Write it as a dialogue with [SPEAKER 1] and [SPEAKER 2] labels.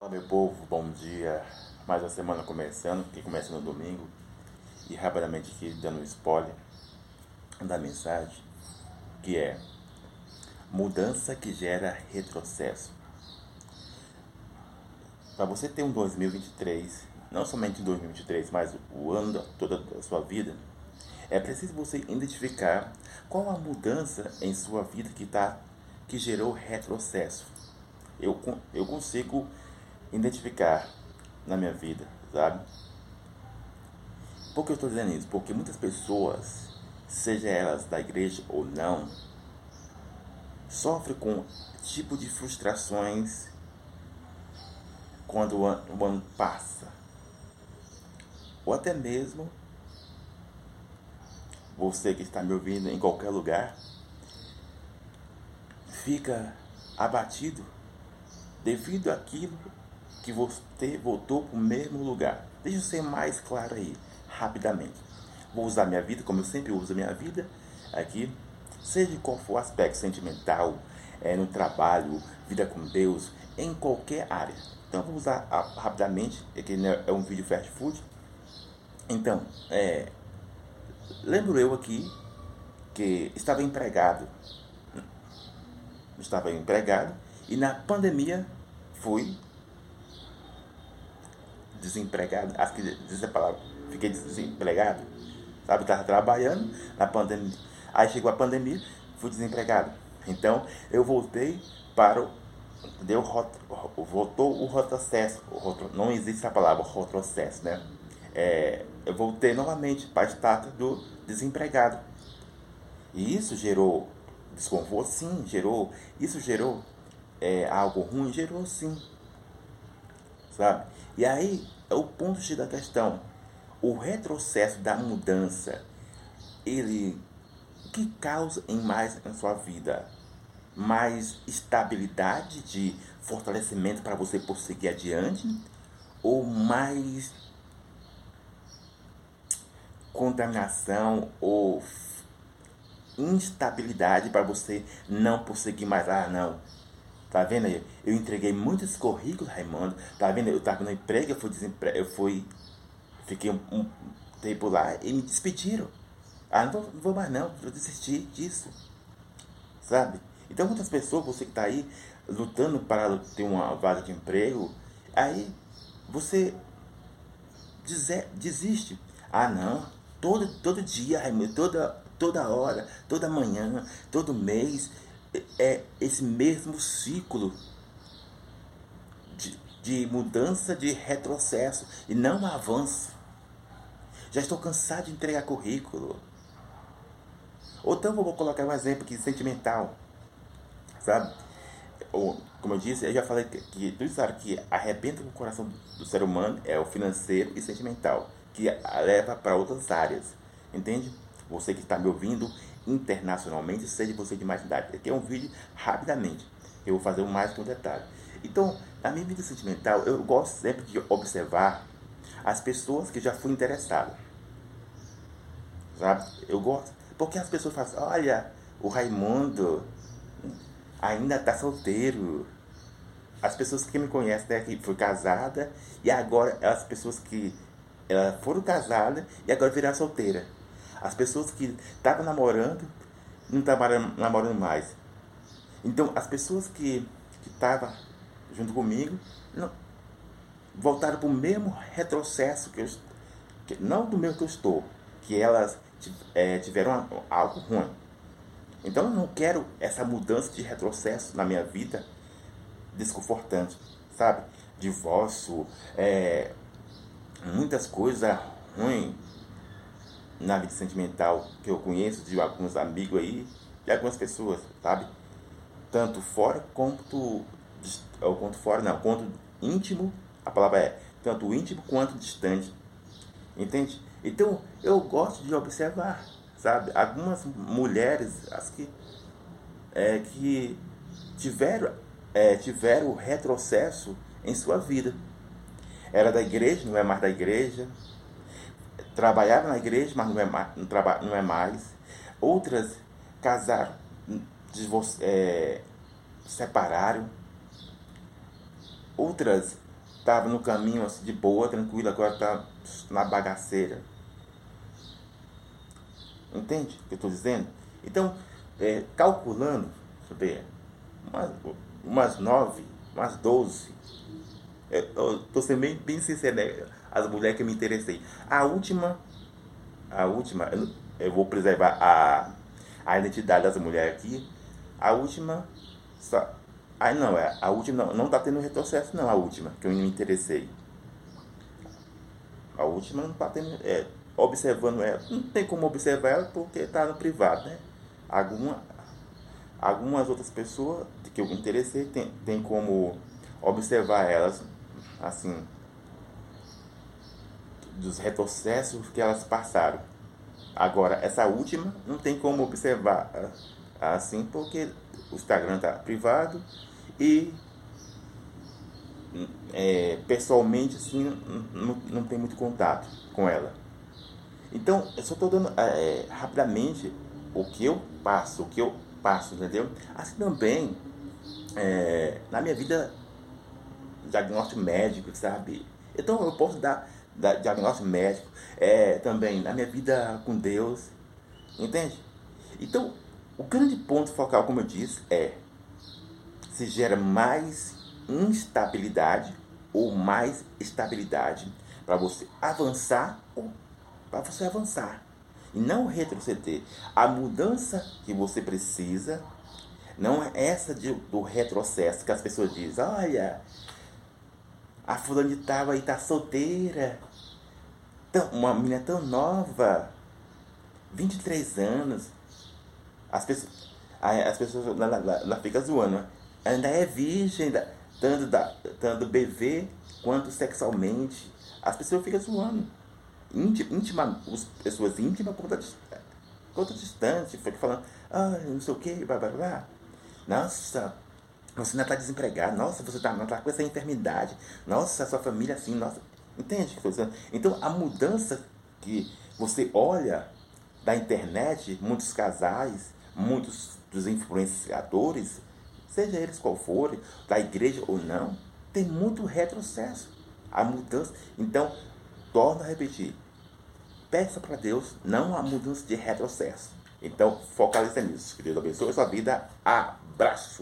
[SPEAKER 1] Olá meu povo, bom dia. Mais uma semana começando, que começa no domingo. E rapidamente aqui dando um spoiler da mensagem, que é mudança que gera retrocesso. Para você ter um 2023, não somente 2023, mas o ano toda da sua vida, é preciso você identificar qual a mudança em sua vida que tá que gerou retrocesso. Eu, eu consigo identificar na minha vida, sabe? Por que eu estou dizendo isso? Porque muitas pessoas, seja elas da igreja ou não, sofrem com tipo de frustrações quando o ano, o ano passa. Ou até mesmo você que está me ouvindo em qualquer lugar, fica abatido devido àquilo que você voltou para o mesmo lugar. Deixa eu ser mais claro aí, rapidamente. Vou usar minha vida como eu sempre uso a minha vida aqui, seja qual for o aspecto sentimental, é, no trabalho, vida com Deus, em qualquer área. Então vou usar a, rapidamente, aqui né, é um vídeo fast food. Então, é, lembro eu aqui que estava empregado. Estava empregado e na pandemia fui desempregado, acho que diz a palavra, fiquei desempregado, sabe? Estava trabalhando na pandemia, aí chegou a pandemia, fui desempregado. Então eu voltei para o. Deu, voltou o retrocesso, não existe a palavra retrocesso, né? É, eu voltei novamente para a status do desempregado. E isso gerou desconforto? Sim, gerou. Isso gerou é, algo ruim? Gerou sim sabe? E aí é o ponto X da questão. O retrocesso da mudança, ele que causa em mais na sua vida? Mais estabilidade de fortalecimento para você prosseguir adiante? Ou mais contaminação ou instabilidade para você não prosseguir mais? Ah, não, Tá vendo aí? Eu entreguei muitos currículos, Raimundo. Tá vendo? Eu tava no emprego, eu fui desempre... eu fui. Fiquei um, um, tempo lá e me despediram. Ah, não vou, não vou mais não, eu desisti disso. Sabe? Então muitas pessoas, você que está aí lutando para ter uma vaga de emprego, aí você desiste. Ah não, todo, todo dia, Raimundo, toda, toda hora, toda manhã, todo mês é esse mesmo ciclo de, de mudança, de retrocesso e não avanço. Já estou cansado de entregar currículo. Ou então vou colocar um exemplo aqui sentimental. Sabe? Ou, como eu disse, eu já falei que, que tudo isso que arrebenta o coração do, do ser humano é o financeiro e sentimental, que leva para outras áreas. Entende? Você que está me ouvindo internacionalmente, seja você de mais idade. Aqui é um vídeo rapidamente. Eu vou fazer mais um detalhe. Então, na minha vida sentimental, eu gosto sempre de observar as pessoas que já fui interessado. Sabe? Eu gosto. Porque as pessoas falam assim, olha, o Raimundo ainda está solteiro. As pessoas que me conhecem, né, que foi casada, e agora as pessoas que elas foram casadas e agora viraram solteira. As pessoas que estavam namorando não estavam namorando mais. Então, as pessoas que estavam junto comigo não, voltaram para o mesmo retrocesso que eu que, não do mesmo que eu estou, que elas é, tiveram algo ruim. Então eu não quero essa mudança de retrocesso na minha vida desconfortante, sabe? Divórcio, é, muitas coisas ruins na vida sentimental que eu conheço de alguns amigos aí, de algumas pessoas, sabe? Tanto fora quanto ou quanto fora não, quanto íntimo, a palavra é tanto íntimo quanto distante. Entende? Então, eu gosto de observar, sabe? Algumas mulheres as que é, que tiveram é, tiveram retrocesso em sua vida. Era da igreja, não é mais da igreja, trabalhava na igreja, mas não é, não, traba, não é mais. Outras casaram, é, separaram. Outras estava no caminho assim, de boa, tranquilo, agora está na bagaceira. Entende o que eu estou dizendo? Então, é, calculando, deixa umas, umas nove, umas doze. É, eu estou sendo bem, bem sincero, né? As mulheres que eu me interessei. A última, a última, eu, vou preservar a, a identidade das mulheres aqui. A última, só, ah, não, é, a última não, não tá tendo retrocesso não, a última, que eu me interessei. A última não tá tendo, é, observando ela, não tem como observar ela porque tá no privado, né? Alguma, algumas outras pessoas que eu me interessei tem, tem como observar elas, assim, dos retrocessos que elas passaram. Agora, essa última não tem como observar assim, porque o Instagram está privado e é, pessoalmente assim, não, não tem muito contato com ela. Então, eu só estou dando é, rapidamente o que eu passo, o que eu passo, entendeu? Assim também, é, na minha vida, diagnóstico médico, sabe? Então, eu posso dar, dar diagnóstico médico é, também na minha vida com Deus, entende? Então, o grande ponto focal, como eu disse, é se gera mais instabilidade ou mais estabilidade para você avançar ou para você avançar e não retroceder. A mudança que você precisa não é essa de, do retrocesso que as pessoas dizem, olha, a fulana de tal aí tá solteira, tão, uma menina tão nova, 23 anos. As pessoas, as pessoas lá, lá, lá, ficam zoando, né? ainda é virgem, tanto, da, tanto quanto sexualmente. As pessoas ficam zoando. Íntima, íntima as pessoas íntimas conta, conta distante, fica falando, ah, não sei o que, blá blá blá. Nossa, você ainda está desempregado, nossa, você está tá com essa enfermidade, nossa, sua família assim, nossa. Entende o que estou dizendo? Então a mudança que você olha da internet, muitos casais, muitos dos influenciadores, seja eles qual forem, da igreja ou não, tem muito retrocesso. A mudança. Então, torno a repetir. Peça para Deus não a mudança de retrocesso. Então, focalize nisso. Que Deus abençoe a sua vida. Abraço.